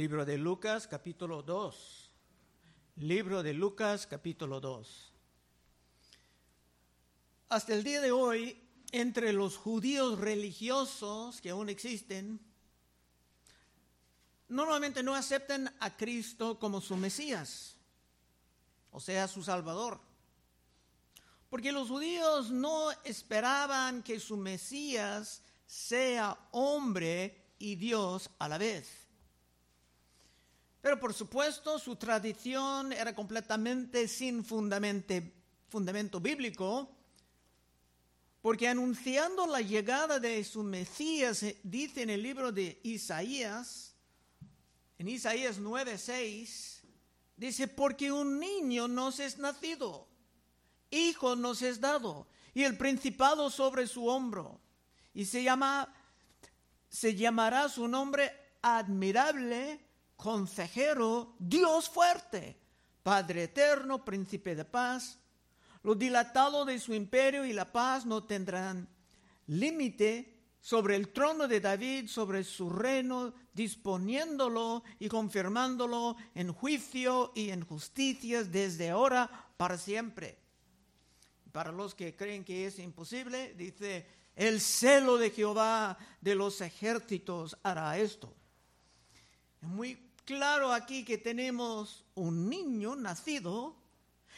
Libro de Lucas capítulo 2. Libro de Lucas capítulo 2. Hasta el día de hoy, entre los judíos religiosos que aún existen, normalmente no aceptan a Cristo como su Mesías, o sea, su Salvador. Porque los judíos no esperaban que su Mesías sea hombre y Dios a la vez. Pero por supuesto su tradición era completamente sin fundamento, bíblico, porque anunciando la llegada de su Mesías, eh, dice en el libro de Isaías, en Isaías 9:6, dice, porque un niño nos es nacido, hijo nos es dado, y el principado sobre su hombro, y se llama, se llamará su nombre admirable consejero, Dios fuerte, Padre eterno, príncipe de paz. Lo dilatado de su imperio y la paz no tendrán límite sobre el trono de David, sobre su reino, disponiéndolo y confirmándolo en juicio y en justicia desde ahora para siempre. Para los que creen que es imposible, dice, el celo de Jehová de los ejércitos hará esto. Es muy claro aquí que tenemos un niño nacido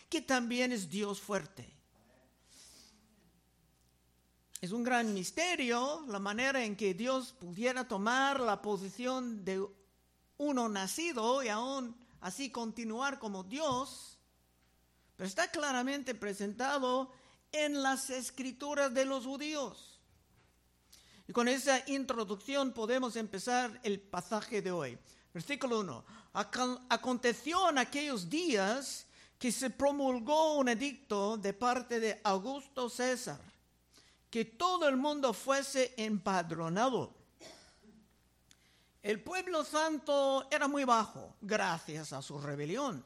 que también es Dios fuerte. Es un gran misterio la manera en que Dios pudiera tomar la posición de uno nacido y aún así continuar como Dios, pero está claramente presentado en las escrituras de los judíos. Y con esa introducción podemos empezar el pasaje de hoy. Versículo 1. Aconteció en aquellos días que se promulgó un edicto de parte de Augusto César, que todo el mundo fuese empadronado. El pueblo santo era muy bajo gracias a su rebelión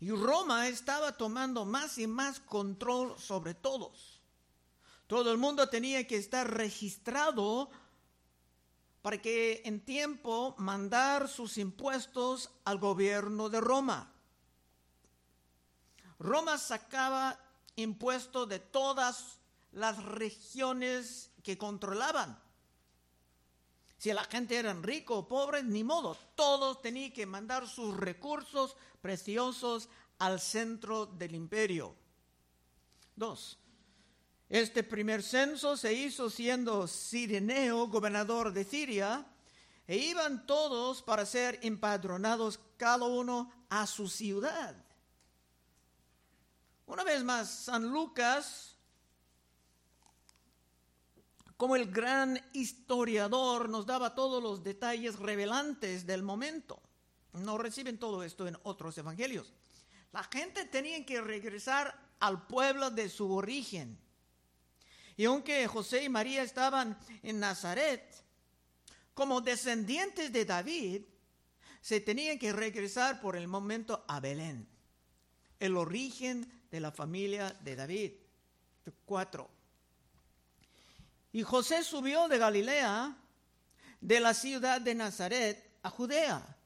y Roma estaba tomando más y más control sobre todos. Todo el mundo tenía que estar registrado para que en tiempo mandar sus impuestos al gobierno de Roma. Roma sacaba impuestos de todas las regiones que controlaban. Si la gente era rico o pobre, ni modo, todos tenían que mandar sus recursos preciosos al centro del imperio. Dos, este primer censo se hizo siendo Sireneo gobernador de Siria, e iban todos para ser empadronados cada uno a su ciudad. Una vez más, San Lucas, como el gran historiador, nos daba todos los detalles revelantes del momento. No reciben todo esto en otros evangelios. La gente tenía que regresar al pueblo de su origen y aunque José y María estaban en Nazaret, como descendientes de David, se tenían que regresar por el momento a Belén, el origen de la familia de David. Cuatro. Y José subió de Galilea, de la ciudad de Nazaret, a Judea,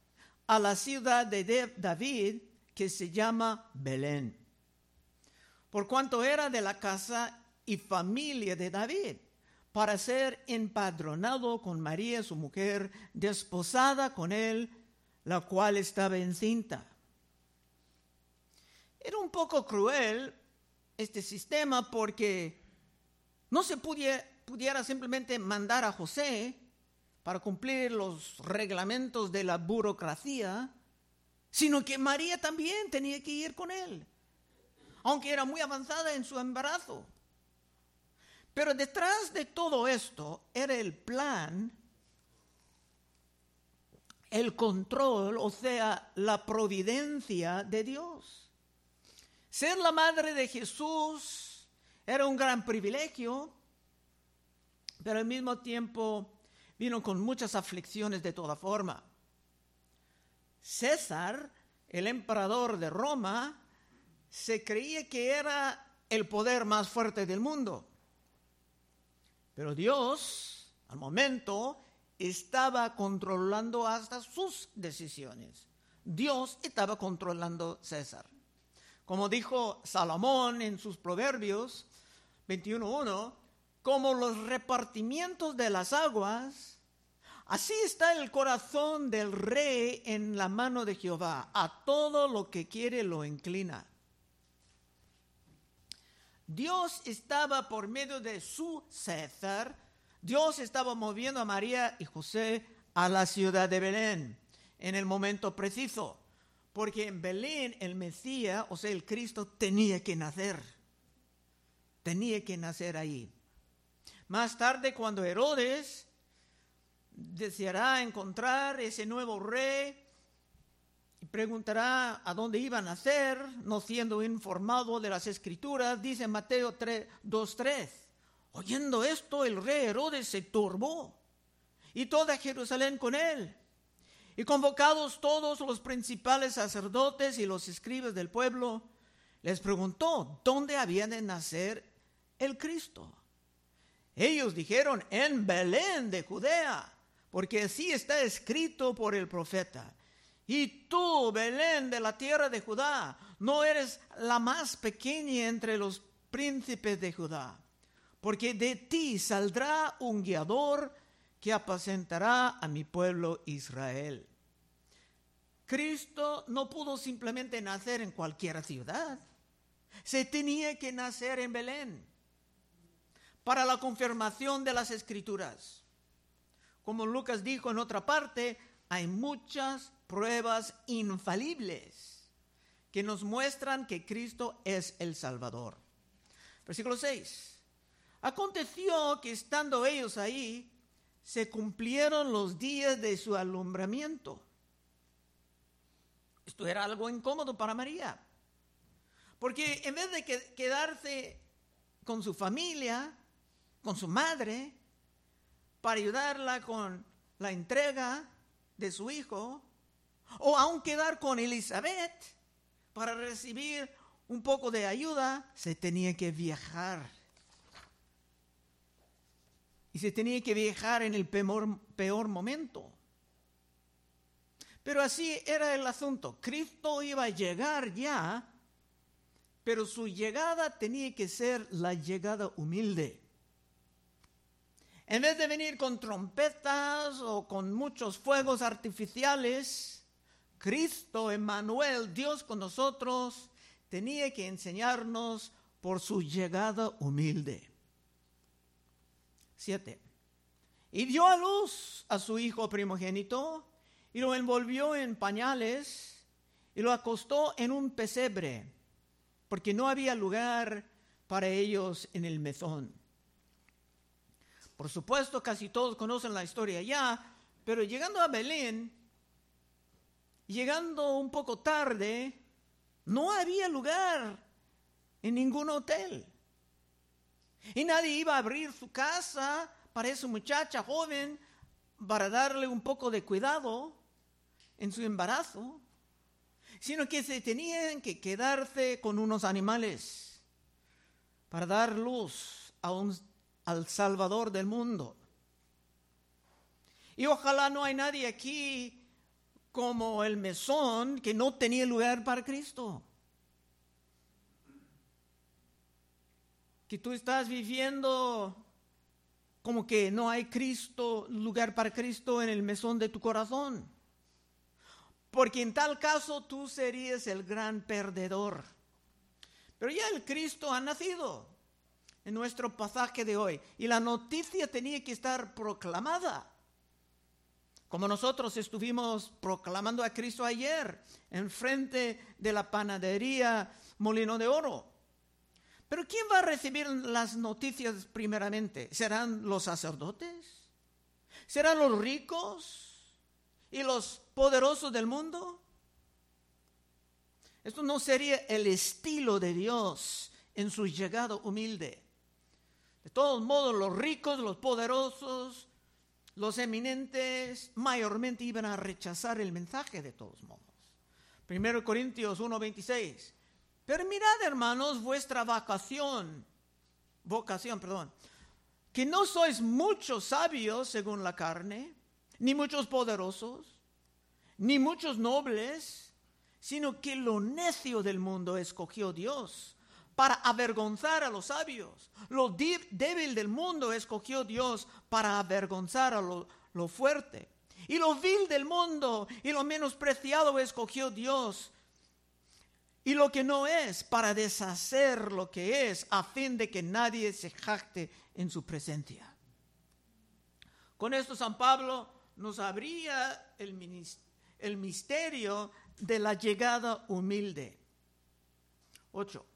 a la ciudad de David, que se llama Belén, por cuanto era de la casa y familia de David para ser empadronado con María, su mujer, desposada con él, la cual estaba encinta. Era un poco cruel este sistema porque no se pudiera, pudiera simplemente mandar a José para cumplir los reglamentos de la burocracia, sino que María también tenía que ir con él, aunque era muy avanzada en su embarazo. Pero detrás de todo esto era el plan, el control, o sea, la providencia de Dios. Ser la madre de Jesús era un gran privilegio, pero al mismo tiempo vino con muchas aflicciones de toda forma. César, el emperador de Roma, se creía que era el poder más fuerte del mundo. Pero Dios, al momento, estaba controlando hasta sus decisiones. Dios estaba controlando César. Como dijo Salomón en sus proverbios 21.1, como los repartimientos de las aguas, así está el corazón del rey en la mano de Jehová. A todo lo que quiere lo inclina. Dios estaba por medio de su César, Dios estaba moviendo a María y José a la ciudad de Belén en el momento preciso, porque en Belén el Mesías, o sea, el Cristo, tenía que nacer, tenía que nacer ahí. Más tarde, cuando Herodes deseará encontrar ese nuevo rey, preguntará a dónde iba a nacer, no siendo informado de las escrituras, dice Mateo 2.3. Oyendo esto, el rey Herodes se turbó y toda Jerusalén con él. Y convocados todos los principales sacerdotes y los escribas del pueblo, les preguntó dónde había de nacer el Cristo. Ellos dijeron, en Belén de Judea, porque así está escrito por el profeta. Y tú, Belén de la tierra de Judá, no eres la más pequeña entre los príncipes de Judá, porque de ti saldrá un guiador que apacentará a mi pueblo Israel. Cristo no pudo simplemente nacer en cualquier ciudad, se tenía que nacer en Belén para la confirmación de las escrituras. Como Lucas dijo en otra parte, hay muchas pruebas infalibles que nos muestran que Cristo es el Salvador. Versículo 6. Aconteció que estando ellos ahí, se cumplieron los días de su alumbramiento. Esto era algo incómodo para María, porque en vez de quedarse con su familia, con su madre, para ayudarla con la entrega de su hijo, o aún quedar con Elizabeth para recibir un poco de ayuda, se tenía que viajar. Y se tenía que viajar en el peor, peor momento. Pero así era el asunto. Cristo iba a llegar ya, pero su llegada tenía que ser la llegada humilde. En vez de venir con trompetas o con muchos fuegos artificiales, Cristo, Emmanuel, Dios con nosotros, tenía que enseñarnos por su llegada humilde. Siete. Y dio a luz a su hijo primogénito y lo envolvió en pañales y lo acostó en un pesebre, porque no había lugar para ellos en el mesón. Por supuesto, casi todos conocen la historia ya, pero llegando a Belén, llegando un poco tarde, no había lugar en ningún hotel. Y nadie iba a abrir su casa para esa muchacha joven para darle un poco de cuidado en su embarazo, sino que se tenían que quedarse con unos animales para dar luz al Salvador del mundo. Y ojalá no hay nadie aquí como el mesón que no tenía lugar para Cristo. Que tú estás viviendo como que no hay Cristo, lugar para Cristo en el mesón de tu corazón. Porque en tal caso tú serías el gran perdedor. Pero ya el Cristo ha nacido en nuestro pasaje de hoy y la noticia tenía que estar proclamada. Como nosotros estuvimos proclamando a Cristo ayer en frente de la panadería Molino de Oro. Pero ¿quién va a recibir las noticias primeramente? ¿Serán los sacerdotes? ¿Serán los ricos y los poderosos del mundo? Esto no sería el estilo de Dios en su llegado humilde. De todos modos, los ricos, los poderosos, los eminentes mayormente iban a rechazar el mensaje de todos modos. Primero Corintios 1:26. Pero mirad, hermanos, vuestra vacación, vocación, perdón, que no sois muchos sabios según la carne, ni muchos poderosos, ni muchos nobles, sino que lo necio del mundo escogió Dios para avergonzar a los sabios. Lo débil del mundo escogió Dios para avergonzar a lo, fuerte. Y lo vil del mundo y lo menospreciado escogió Dios. Y lo que no es para deshacer lo que es a fin de que nadie se jacte en su presencia. Con esto San Pablo nos abría el, el misterio de la llegada humilde. 8.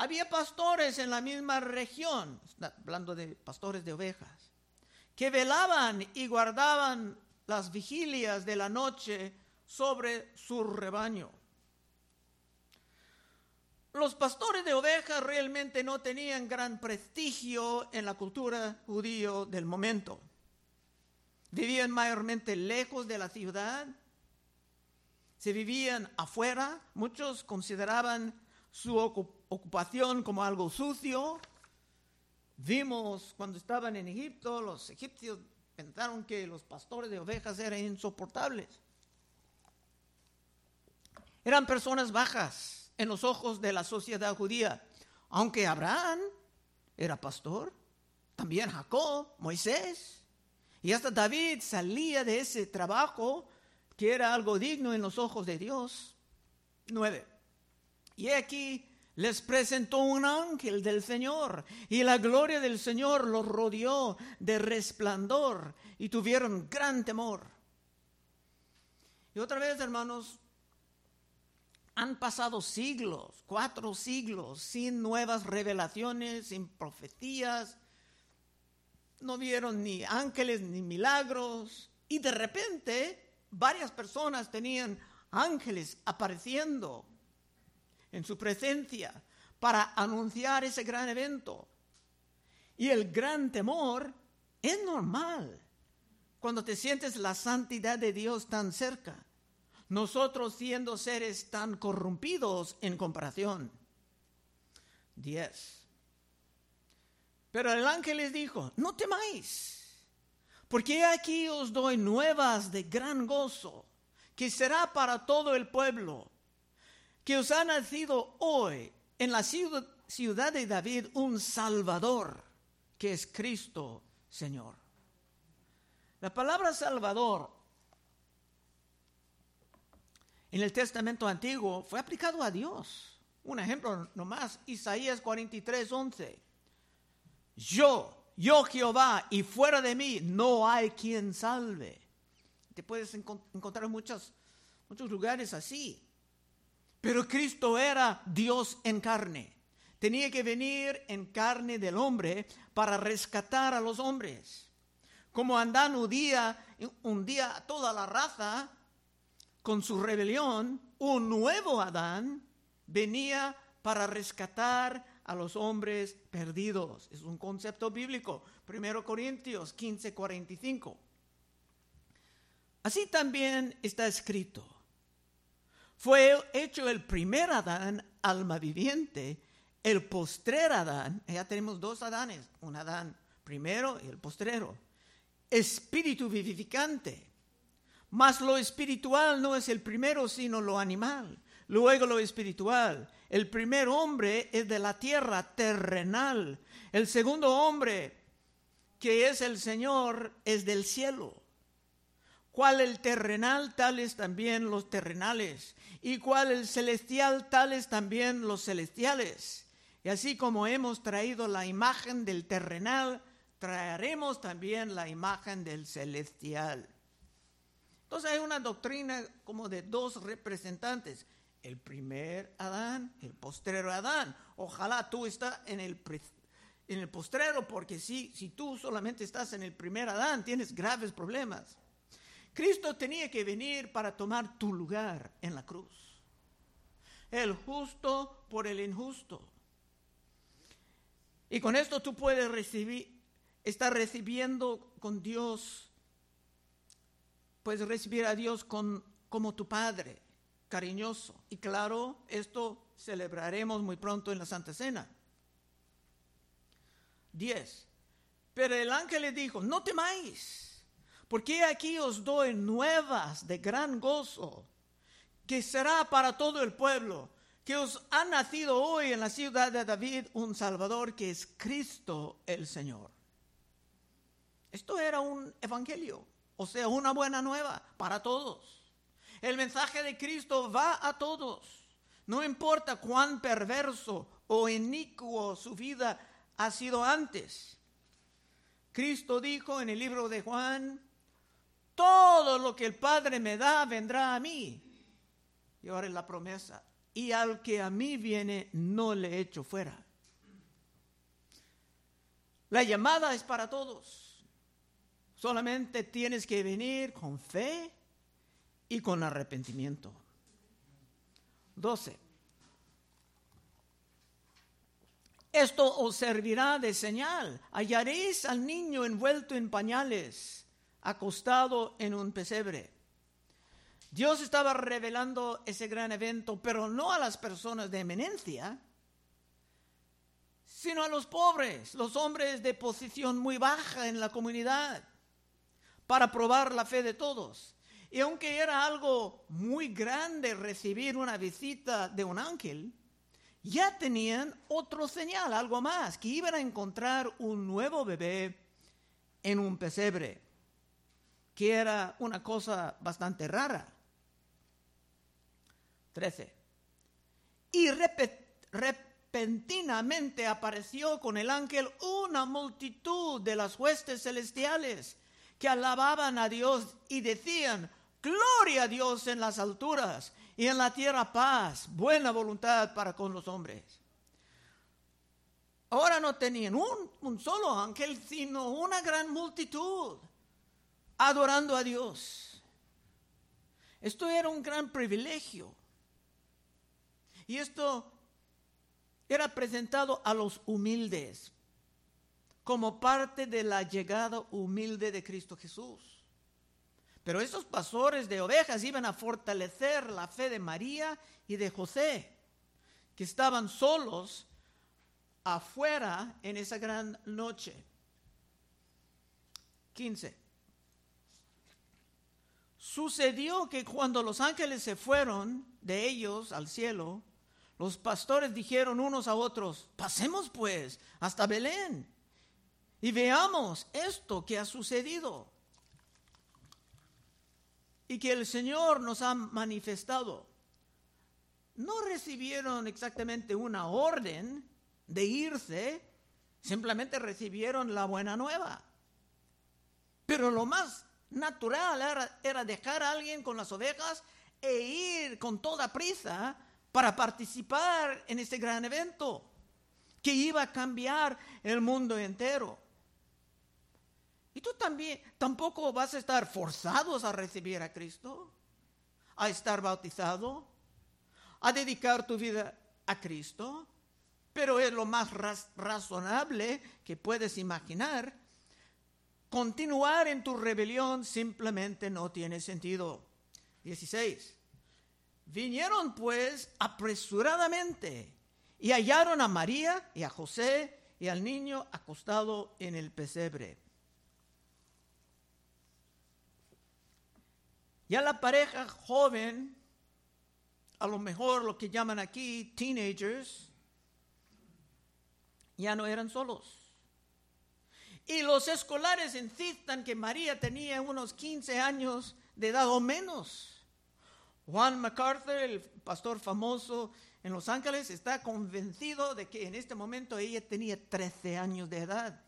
Había pastores en la misma región, hablando de pastores de ovejas, que velaban y guardaban las vigilias de la noche sobre su rebaño. Los pastores de ovejas realmente no tenían gran prestigio en la cultura judío del momento. Vivían mayormente lejos de la ciudad, se vivían afuera, muchos consideraban su ocupación como algo sucio. Vimos cuando estaban en Egipto, los egipcios pensaron que los pastores de ovejas eran insoportables. Eran personas bajas en los ojos de la sociedad judía, aunque Abraham era pastor, también Jacob, Moisés, y hasta David salía de ese trabajo que era algo digno en los ojos de Dios. Nueve. Y aquí les presentó un ángel del Señor y la gloria del Señor los rodeó de resplandor y tuvieron gran temor. Y otra vez, hermanos, han pasado siglos, cuatro siglos, sin nuevas revelaciones, sin profecías. No vieron ni ángeles ni milagros. Y de repente varias personas tenían ángeles apareciendo en su presencia para anunciar ese gran evento. Y el gran temor es normal cuando te sientes la santidad de Dios tan cerca. Nosotros siendo seres tan corrompidos en comparación. 10. Pero el ángel les dijo, no temáis, porque aquí os doy nuevas de gran gozo, que será para todo el pueblo que os ha nacido hoy en la ciudad de David un Salvador, que es Cristo Señor. La palabra Salvador en el Testamento Antiguo fue aplicado a Dios. Un ejemplo nomás, Isaías 43, 11. Yo, yo Jehová, y fuera de mí no hay quien salve. Te puedes encontrar en muchos, muchos lugares así. Pero Cristo era Dios en carne. Tenía que venir en carne del hombre para rescatar a los hombres. Como Adán un día, un día a toda la raza con su rebelión, un nuevo Adán venía para rescatar a los hombres perdidos. Es un concepto bíblico. 1 Corintios 15, 45. Así también está escrito fue hecho el primer Adán, alma viviente, el postrer Adán, ya tenemos dos Adanes, un Adán primero y el postrero, espíritu vivificante. Mas lo espiritual no es el primero, sino lo animal. Luego lo espiritual. El primer hombre es de la tierra terrenal. El segundo hombre, que es el Señor, es del cielo. Cual el terrenal, tales también los terrenales y cual el celestial, tales también los celestiales. Y así como hemos traído la imagen del terrenal, traeremos también la imagen del celestial. Entonces hay una doctrina como de dos representantes, el primer Adán, el postrero Adán. Ojalá tú estás en el, en el postrero, porque si, si tú solamente estás en el primer Adán, tienes graves problemas. Cristo tenía que venir para tomar tu lugar en la cruz. El justo por el injusto. Y con esto tú puedes recibir, estar recibiendo con Dios, puedes recibir a Dios con, como tu Padre, cariñoso. Y claro, esto celebraremos muy pronto en la Santa Cena. 10. Pero el ángel le dijo, no temáis Porque aquí os doy nuevas de gran gozo, que será para todo el pueblo, que os ha nacido hoy en la ciudad de David un Salvador que es Cristo el Señor. Esto era un evangelio, o sea, una buena nueva para todos. El mensaje de Cristo va a todos. No importa cuán perverso o inicuo su vida ha sido antes. Cristo dijo en el libro de Juan, todo lo que el Padre me da vendrá a mí. Y ahora es la promesa. Y al que a mí viene, no le echo fuera. La llamada es para todos. Solamente tienes que venir con fe y con arrepentimiento. 12. Esto os servirá de señal. Hallaréis al niño envuelto en pañales acostado en un pesebre. Dios estaba revelando ese gran evento, pero no a las personas de eminencia, sino a los pobres, los hombres de posición muy baja en la comunidad, para probar la fe de todos. Y aunque era algo muy grande recibir una visita de un ángel, ya tenían otro señal, algo más, que iban a encontrar un nuevo bebé en un pesebre que era una cosa bastante rara. 13. Y repentinamente apareció con el ángel una multitud de las huestes celestiales que alababan a Dios y decían, Gloria a Dios en las alturas y en la tierra paz, buena voluntad para con los hombres. Ahora no tenían un, un solo ángel, sino una gran multitud adorando a Dios. Esto era un gran privilegio. Y esto era presentado a los humildes como parte de la llegada humilde de Cristo Jesús. Pero esos pastores de ovejas iban a fortalecer la fe de María y de José, que estaban solos afuera en esa gran noche. 15. Sucedió que cuando los ángeles se fueron de ellos al cielo, los pastores dijeron unos a otros, pasemos pues hasta Belén y veamos esto que ha sucedido y que el Señor nos ha manifestado. No recibieron exactamente una orden de irse, simplemente recibieron la buena nueva. Pero lo más natural era, dejar a alguien con las ovejas e ir con toda prisa para participar en este gran evento que iba a cambiar el mundo entero. Y tú también tampoco vas a estar forzados a recibir a Cristo, a estar bautizado, a dedicar tu vida a Cristo, pero es lo más razonable que puedes imaginar Continuar en tu rebelión simplemente no tiene sentido. 16. Vinieron pues apresuradamente y hallaron a María y a José y al niño acostado en el pesebre. Ya la pareja joven, a lo mejor lo que llaman aquí teenagers, ya no eran solos. Y los escolares insistan que María tenía unos 15 años de edad o menos. Juan MacArthur, el pastor famoso en Los Ángeles, está convencido de que en este momento ella tenía 13 años de edad.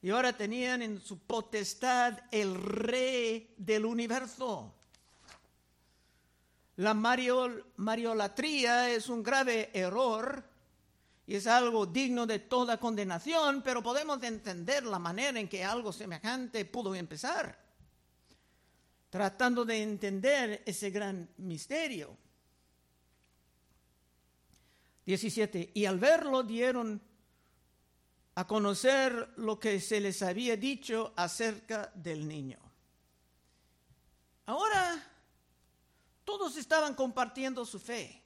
Y ahora tenían en su potestad el rey del universo. La mariolatría es un grave error y es algo digno de toda condenación, pero podemos entender la manera en que algo semejante pudo empezar, tratando de entender ese gran misterio. 17. Y al verlo dieron a conocer lo que se les había dicho acerca del niño. Ahora todos estaban compartiendo su fe.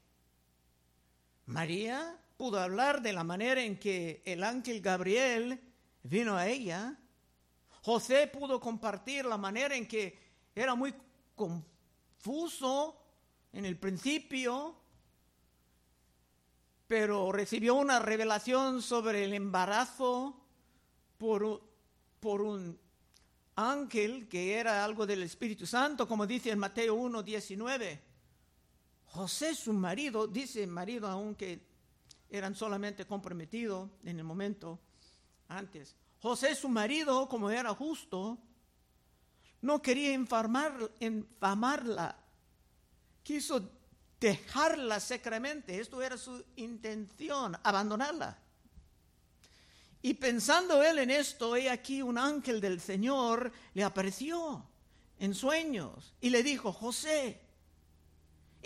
María pudo hablar de la manera en que el ángel Gabriel vino a ella. José pudo compartir la manera en que era muy confuso en el principio, pero recibió una revelación sobre el embarazo por, por un ángel que era algo del Espíritu Santo, como dice en Mateo 1, 19. José, su marido, dice marido aunque eran solamente comprometidos en el momento antes. José, su marido, como era justo, no quería infamarla, quiso dejarla secretamente, esto era su intención, abandonarla. Y pensando él en esto, he aquí un ángel del Señor le apareció en sueños y le dijo, José,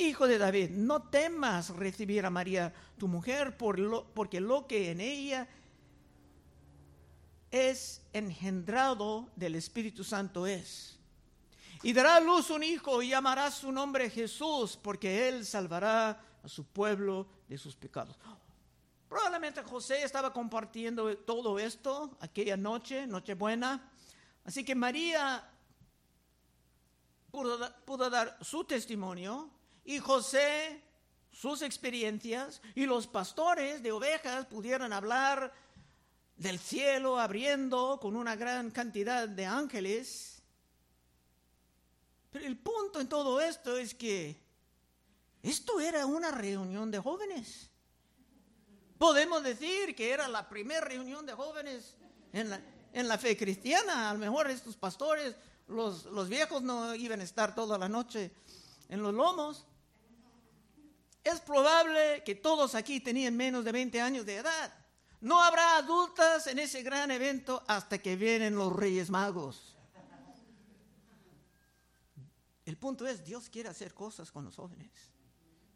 hijo de David, no temas recibir a María, tu mujer, porque lo que en ella es engendrado del Espíritu Santo es. Y dará a luz un hijo y llamará su nombre Jesús, porque él salvará a su pueblo de sus pecados. Probablemente José estaba compartiendo todo esto aquella noche, Nochebuena. Así que María pudo, dar su testimonio y José sus experiencias y los pastores de ovejas pudieron hablar del cielo abriendo con una gran cantidad de ángeles. Pero el punto en todo esto es que esto era una reunión de jóvenes. Podemos decir que era la primera reunión de jóvenes en la, en la fe cristiana. A lo mejor estos pastores, los, los viejos no iban a estar toda la noche en los lomos. Es probable que todos aquí tenían menos de 20 años de edad. No habrá adultas en ese gran evento hasta que vienen los Reyes Magos. El punto es, Dios quiere hacer cosas con los jóvenes.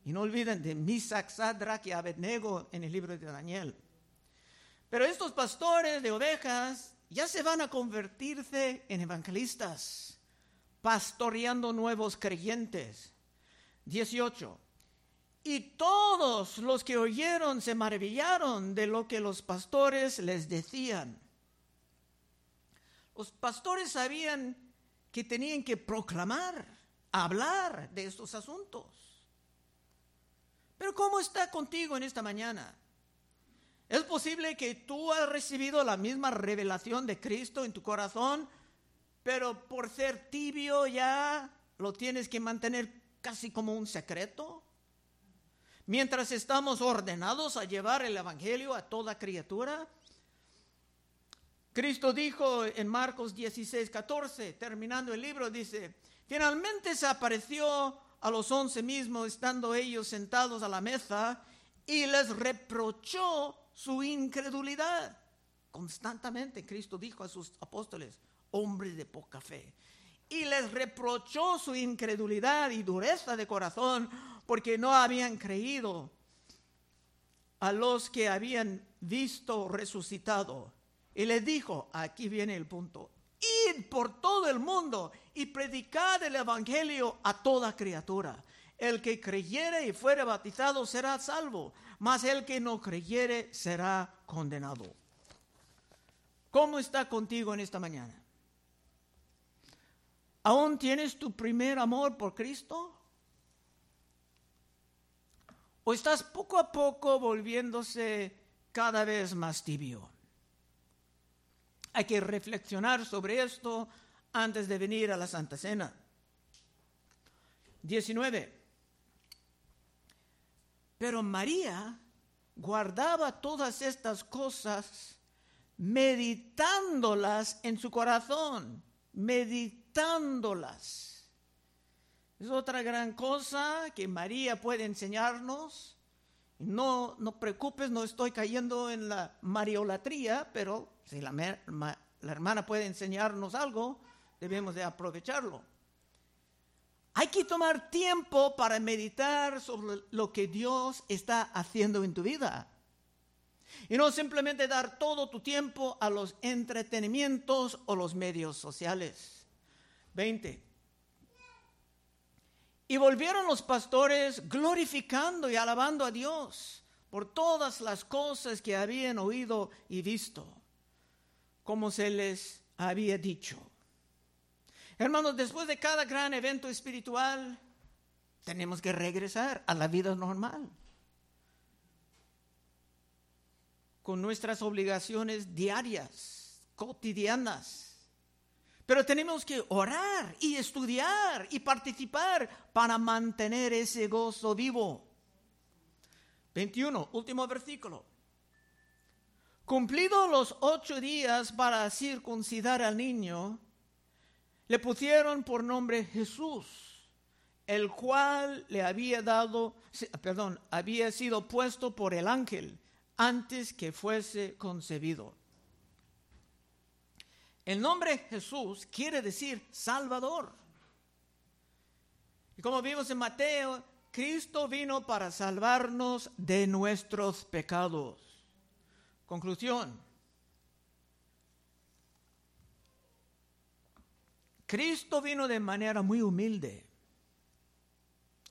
Y no olviden de Misac, Sadrach y Abednego en el libro de Daniel. Pero estos pastores de ovejas ya se van a convertirse en evangelistas, pastoreando nuevos creyentes. 18. Y todos los que oyeron se maravillaron de lo que los pastores les decían. Los pastores sabían que tenían que proclamar, hablar de estos asuntos. Pero ¿cómo está contigo en esta mañana? ¿Es posible que tú has recibido la misma revelación de Cristo en tu corazón, pero por ser tibio ya lo tienes que mantener casi como un secreto? Mientras estamos ordenados a llevar el Evangelio a toda criatura. Cristo dijo en Marcos 16, 14, terminando el libro, dice, finalmente se apareció a los once mismos, estando ellos sentados a la mesa, y les reprochó su incredulidad. Constantemente Cristo dijo a sus apóstoles, hombres de poca fe, y les reprochó su incredulidad y dureza de corazón, porque no habían creído a los que habían visto resucitado. Y les dijo, aquí viene el punto, id por todo el mundo y predicad el Evangelio a toda criatura. El que creyere y fuere bautizado será salvo, mas el que no creyere será condenado. ¿Cómo está contigo en esta mañana? ¿Aún tienes tu primer amor por Cristo? ¿O estás poco a poco volviéndose cada vez más tibio? Hay que reflexionar sobre esto antes de venir a la Santa Cena. 19. Pero María guardaba todas estas cosas meditándolas en su corazón, meditándolas. Es otra gran cosa que María puede enseñarnos. No, no preocupes, no estoy cayendo en la mariolatría, pero si la, la hermana puede enseñarnos algo, debemos de aprovecharlo. Hay que tomar tiempo para meditar sobre lo que Dios está haciendo en tu vida. Y no simplemente dar todo tu tiempo a los entretenimientos o los medios sociales. 20. Y volvieron los pastores glorificando y alabando a Dios por todas las cosas que habían oído y visto, como se les había dicho. Hermanos, después de cada gran evento espiritual, tenemos que regresar a la vida normal, con nuestras obligaciones diarias, cotidianas. Pero tenemos que orar y estudiar y participar para mantener ese gozo vivo. 21, último versículo. Cumplidos los ocho días para circuncidar al niño, le pusieron por nombre Jesús, el cual le había dado, perdón, había sido puesto por el ángel antes que fuese concebido. El nombre Jesús quiere decir Salvador. Y como vimos en Mateo, Cristo vino para salvarnos de nuestros pecados. Conclusión. Cristo vino de manera muy humilde.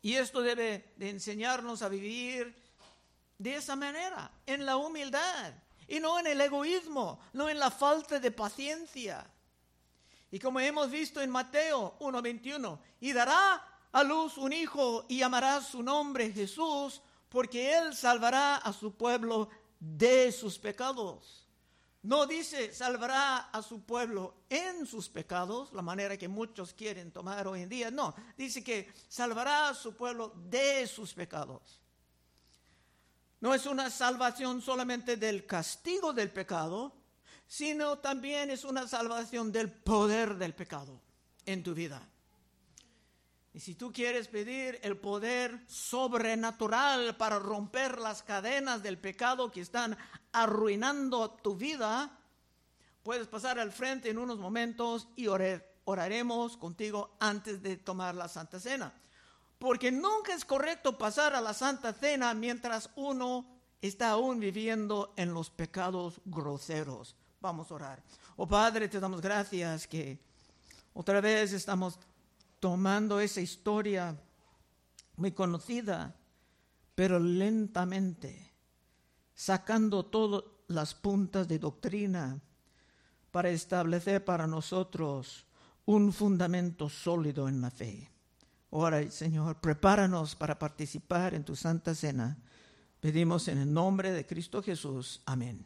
Y esto debe de enseñarnos a vivir de esa manera, en la humildad, y no en el egoísmo, no en la falta de paciencia. Y como hemos visto en Mateo 1:21, y dará a luz un hijo y llamará su nombre Jesús, porque él salvará a su pueblo de sus pecados. No dice salvará a su pueblo en sus pecados, la manera que muchos quieren tomar hoy en día. No, dice que salvará a su pueblo de sus pecados. No es una salvación solamente del castigo del pecado, sino también es una salvación del poder del pecado en tu vida. Y si tú quieres pedir el poder sobrenatural para romper las cadenas del pecado que están arruinando tu vida, puedes pasar al frente en unos momentos y oraremos contigo antes de tomar la Santa Cena. Porque nunca es correcto pasar a la Santa Cena mientras uno está aún viviendo en los pecados groseros. Vamos a orar. Oh Padre, te damos gracias que otra vez estamos tomando esa historia muy conocida, pero lentamente, sacando todas las puntas de doctrina para establecer para nosotros un fundamento sólido en la fe. Ahora, Señor, prepáranos para participar en tu santa cena. Pedimos en el nombre de Cristo Jesús. Amén.